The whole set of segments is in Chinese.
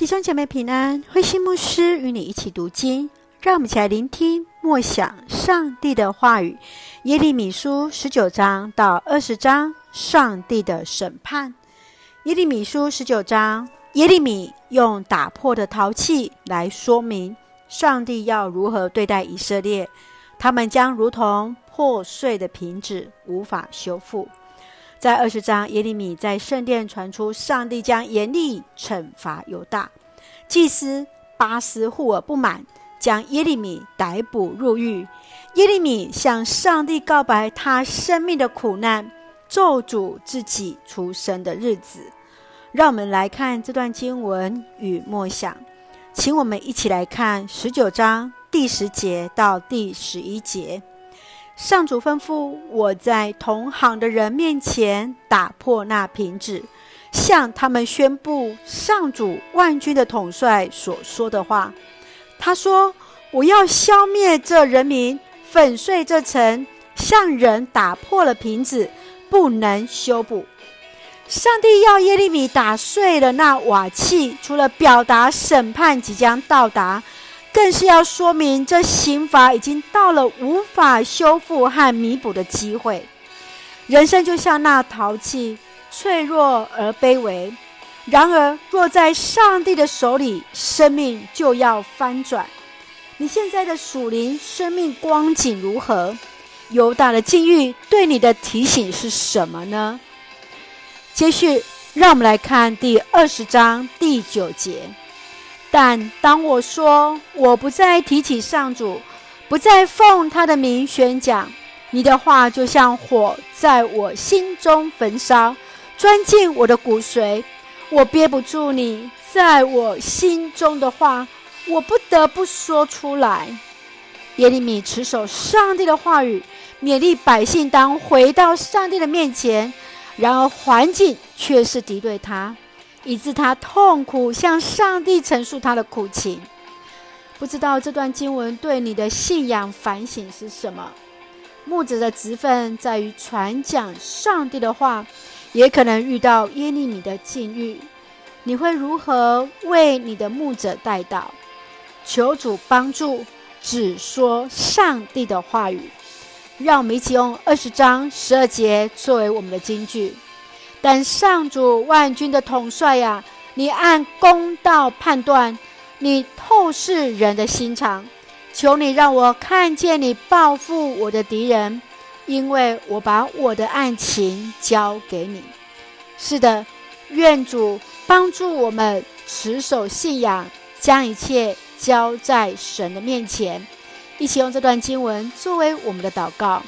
弟兄姐妹平安，慧心牧师与你一起读经，让我们一起来聆听默想上帝的话语。耶利米书十九章到二十章，上帝的审判。耶利米书十九章，耶利米用打破的陶器来说明上帝要如何对待以色列，他们将如同破碎的瓶子，无法修复。在二十章，耶利米在圣殿传出上帝将严厉惩罚犹大。祭司巴斯户尔不满，将耶利米逮捕入狱。耶利米向上帝告白他生命的苦难，咒诅自己出生的日子。让我们来看这段经文与默想，请我们一起来看十九章第十节到第十一节。上主吩咐我在同行的人面前打破那瓶子，向他们宣布上主万军的统帅所说的话。他说：“我要消灭这人民，粉碎这城，像人打破了瓶子，不能修补。”上帝要耶利米打碎了那瓦器，除了表达审判即将到达。更是要说明，这刑罚已经到了无法修复和弥补的机会。人生就像那陶器，脆弱而卑微。然而，若在上帝的手里，生命就要翻转。你现在的属灵生命光景如何？犹大的境遇对你的提醒是什么呢？接续，让我们来看第二十章第九节。但当我说我不再提起上主，不再奉他的名宣讲，你的话就像火在我心中焚烧，钻进我的骨髓。我憋不住你在我心中的话，我不得不说出来。耶利米持守上帝的话语，勉励百姓当回到上帝的面前，然而环境却是敌对他。以致他痛苦向上帝陈述他的苦情。不知道这段经文对你的信仰反省是什么？牧者的职分在于传讲上帝的话，也可能遇到耶利米的境遇。你会如何为你的牧者代祷？求主帮助，只说上帝的话语。让我们一起用二十章十二节作为我们的金句。但上主万军的统帅呀，你按公道判断，你透视人的心肠，求你让我看见你报复我的敌人，因为我把我的案情交给你。是的，愿主帮助我们持守信仰，将一切交在神的面前。一起用这段经文作为我们的祷告。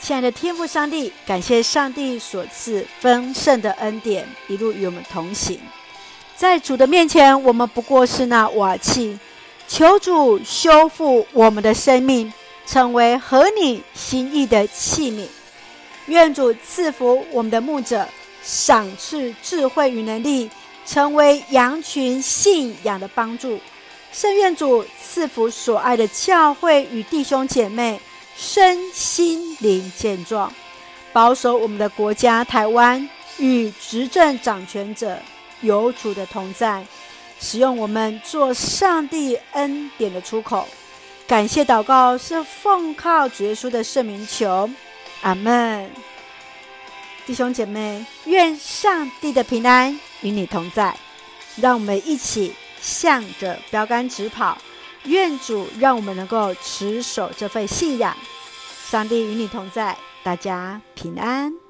亲爱的天父上帝，感谢上帝所赐丰盛的恩典，一路与我们同行。在主的面前，我们不过是那瓦器，求主修复我们的生命，成为合你心意的器皿。愿主赐福我们的牧者，赏赐智慧与能力，成为羊群信仰的帮助。圣愿主赐福所爱的教会与弟兄姐妹。身心灵健壮，保守我们的国家台湾与执政掌权者有主的同在，使用我们做上帝恩典的出口。感谢祷告是奉靠主耶稣的圣名求，阿门。弟兄姐妹，愿上帝的平安与你同在，让我们一起向着标杆直跑。愿主让我们能够持守这份信仰，上帝与你同在，大家平安。